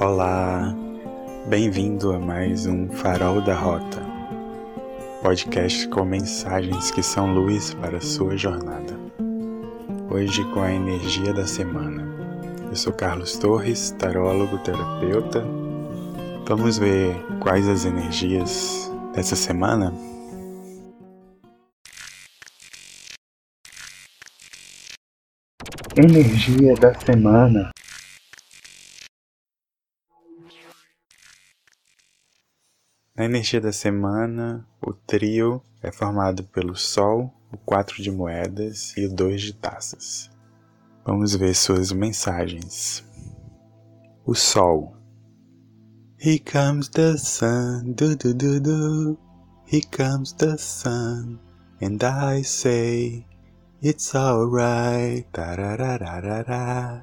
Olá, bem-vindo a mais um Farol da Rota, podcast com mensagens que são luz para sua jornada. Hoje com a energia da semana. Eu sou Carlos Torres, tarólogo terapeuta. Vamos ver quais as energias dessa semana? Energia da semana. Na energia da semana, o trio é formado pelo Sol, o 4 de moedas e o 2 de taças. Vamos ver suas mensagens. O Sol. Here comes the sun, do do do do. Here comes the sun, and I say it's alright, tarararara.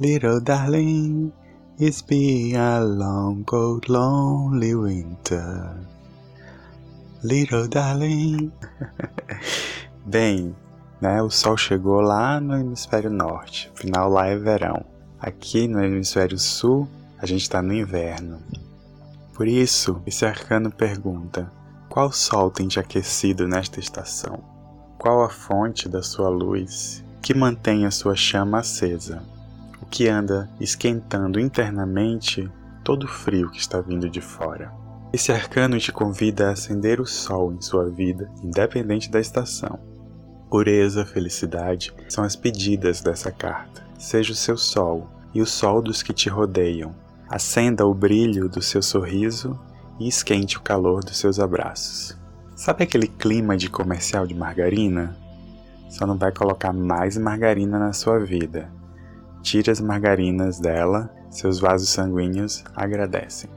Little darling, It's been a long, cold, lonely winter. Little darling. Bem, né, o sol chegou lá no hemisfério norte, afinal lá é verão. Aqui no hemisfério sul, a gente está no inverno. Por isso, esse arcano pergunta: qual sol tem te aquecido nesta estação? Qual a fonte da sua luz que mantém a sua chama acesa? O que anda esquentando internamente todo o frio que está vindo de fora. Esse arcano te convida a acender o sol em sua vida, independente da estação. Pureza, felicidade são as pedidas dessa carta. Seja o seu sol e o sol dos que te rodeiam. Acenda o brilho do seu sorriso e esquente o calor dos seus abraços. Sabe aquele clima de comercial de margarina? Só não vai colocar mais margarina na sua vida, Tire as margarinas dela, seus vasos sanguíneos agradecem.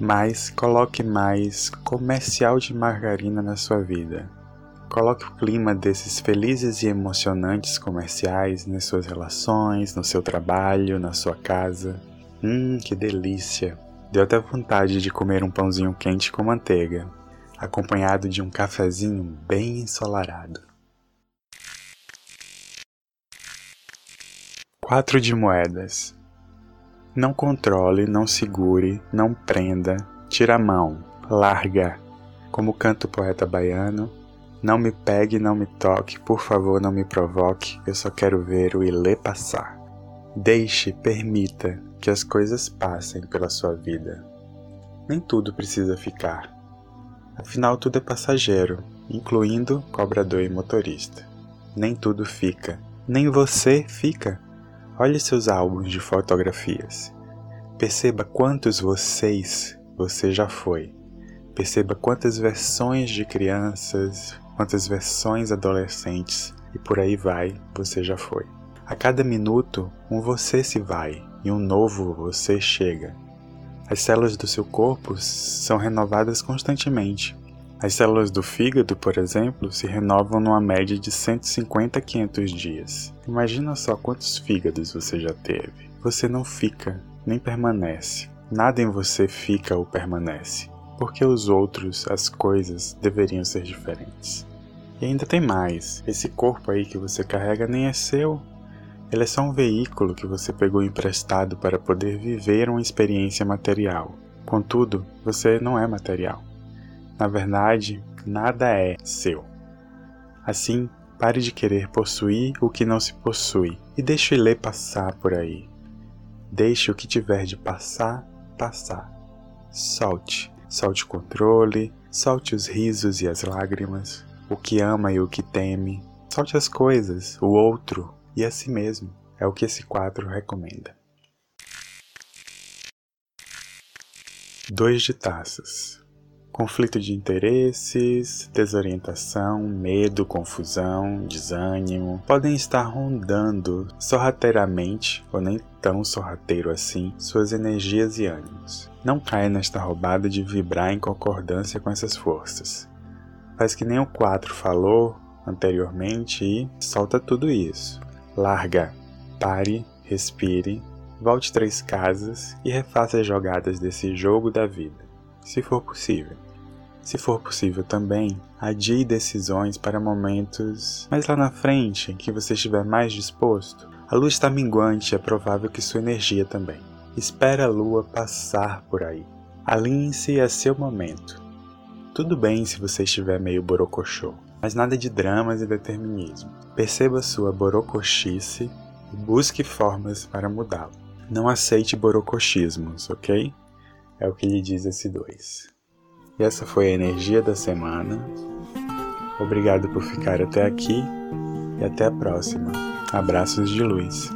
Mas coloque mais comercial de margarina na sua vida. Coloque o clima desses felizes e emocionantes comerciais nas suas relações, no seu trabalho, na sua casa. Hum, que delícia! Deu até vontade de comer um pãozinho quente com manteiga, acompanhado de um cafezinho bem ensolarado. Quatro de moedas. Não controle, não segure, não prenda, tira a mão, larga. Como canta o poeta baiano, não me pegue, não me toque, por favor não me provoque, eu só quero ver o Ilê passar. Deixe, permita que as coisas passem pela sua vida. Nem tudo precisa ficar. Afinal, tudo é passageiro, incluindo cobrador e motorista. Nem tudo fica, nem você fica. Olhe seus álbuns de fotografias. Perceba quantos vocês você já foi. Perceba quantas versões de crianças, quantas versões adolescentes e por aí vai você já foi. A cada minuto, um você se vai e um novo você chega. As células do seu corpo são renovadas constantemente. As células do fígado, por exemplo, se renovam numa média de 150 a 500 dias. Imagina só quantos fígados você já teve. Você não fica, nem permanece. Nada em você fica ou permanece. Porque os outros, as coisas, deveriam ser diferentes. E ainda tem mais: esse corpo aí que você carrega nem é seu. Ele é só um veículo que você pegou emprestado para poder viver uma experiência material. Contudo, você não é material. Na verdade, nada é seu. Assim, pare de querer possuir o que não se possui e deixe ele passar por aí. Deixe o que tiver de passar, passar. Solte, solte o controle, solte os risos e as lágrimas, o que ama e o que teme, solte as coisas, o outro e a si mesmo. É o que esse quadro recomenda. Dois de taças conflito de interesses, desorientação, medo, confusão, desânimo podem estar rondando sorrateiramente, ou nem tão sorrateiro assim, suas energias e ânimos. Não caia nesta roubada de vibrar em concordância com essas forças. Faz que nem o 4 falou anteriormente e solta tudo isso. Larga, pare, respire, volte três casas e refaça as jogadas desse jogo da vida se for possível. Se for possível também, adie decisões para momentos mais lá na frente em que você estiver mais disposto. A luz está minguante e é provável que sua energia também. Espera a lua passar por aí. Alinhe-se a seu momento. Tudo bem se você estiver meio borocochô, mas nada de dramas e determinismo. Perceba sua borocochice e busque formas para mudá-lo. Não aceite borocochismos, ok? É o que lhe diz esse dois. E essa foi a energia da semana. Obrigado por ficar até aqui e até a próxima. Abraços de luz.